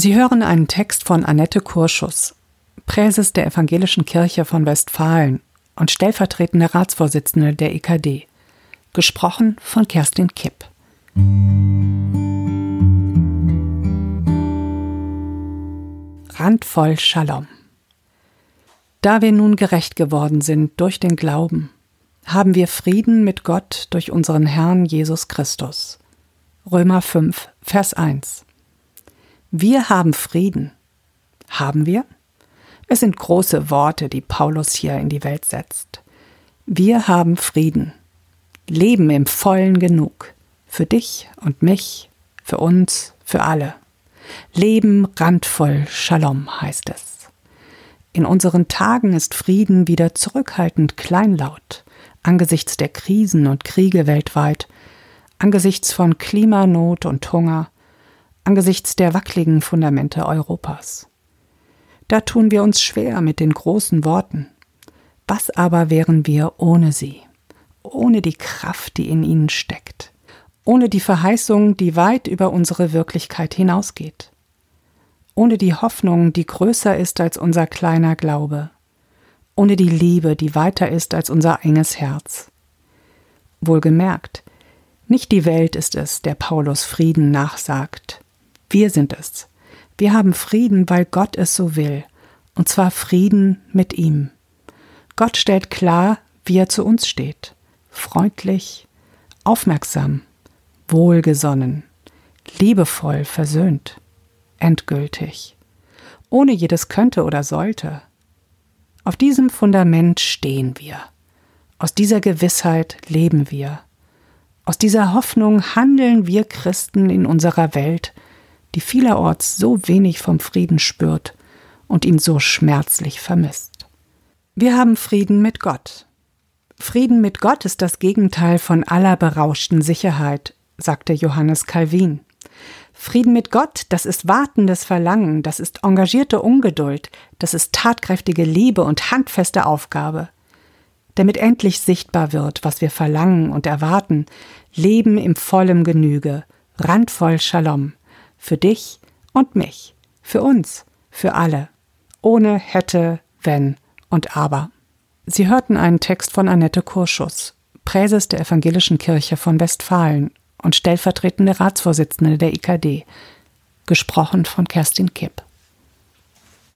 Sie hören einen Text von Annette Kurschus, Präses der Evangelischen Kirche von Westfalen und stellvertretende Ratsvorsitzende der EKD, gesprochen von Kerstin Kipp. Randvoll Shalom. Da wir nun gerecht geworden sind durch den Glauben, haben wir Frieden mit Gott durch unseren Herrn Jesus Christus. Römer 5, Vers 1. Wir haben Frieden. Haben wir? Es sind große Worte, die Paulus hier in die Welt setzt. Wir haben Frieden. Leben im vollen Genug. Für dich und mich, für uns, für alle. Leben randvoll Shalom heißt es. In unseren Tagen ist Frieden wieder zurückhaltend kleinlaut, angesichts der Krisen und Kriege weltweit, angesichts von Klimanot und Hunger, angesichts der wackligen Fundamente Europas. Da tun wir uns schwer mit den großen Worten. Was aber wären wir ohne sie? Ohne die Kraft, die in ihnen steckt? Ohne die Verheißung, die weit über unsere Wirklichkeit hinausgeht? Ohne die Hoffnung, die größer ist als unser kleiner Glaube? Ohne die Liebe, die weiter ist als unser enges Herz? Wohlgemerkt, nicht die Welt ist es, der Paulus Frieden nachsagt. Wir sind es, wir haben Frieden, weil Gott es so will, und zwar Frieden mit ihm. Gott stellt klar, wie er zu uns steht. Freundlich, aufmerksam, wohlgesonnen, liebevoll versöhnt, endgültig, ohne jedes könnte oder sollte. Auf diesem Fundament stehen wir. Aus dieser Gewissheit leben wir. Aus dieser Hoffnung handeln wir Christen in unserer Welt die vielerorts so wenig vom Frieden spürt und ihn so schmerzlich vermisst. Wir haben Frieden mit Gott. Frieden mit Gott ist das Gegenteil von aller berauschten Sicherheit, sagte Johannes Calvin. Frieden mit Gott, das ist wartendes Verlangen, das ist engagierte Ungeduld, das ist tatkräftige Liebe und handfeste Aufgabe. Damit endlich sichtbar wird, was wir verlangen und erwarten, Leben im vollem Genüge, randvoll Shalom, für dich und mich, für uns, für alle, ohne hätte, wenn und aber. Sie hörten einen Text von Annette Kurschus, Präses der Evangelischen Kirche von Westfalen und stellvertretende Ratsvorsitzende der IKD, gesprochen von Kerstin Kipp.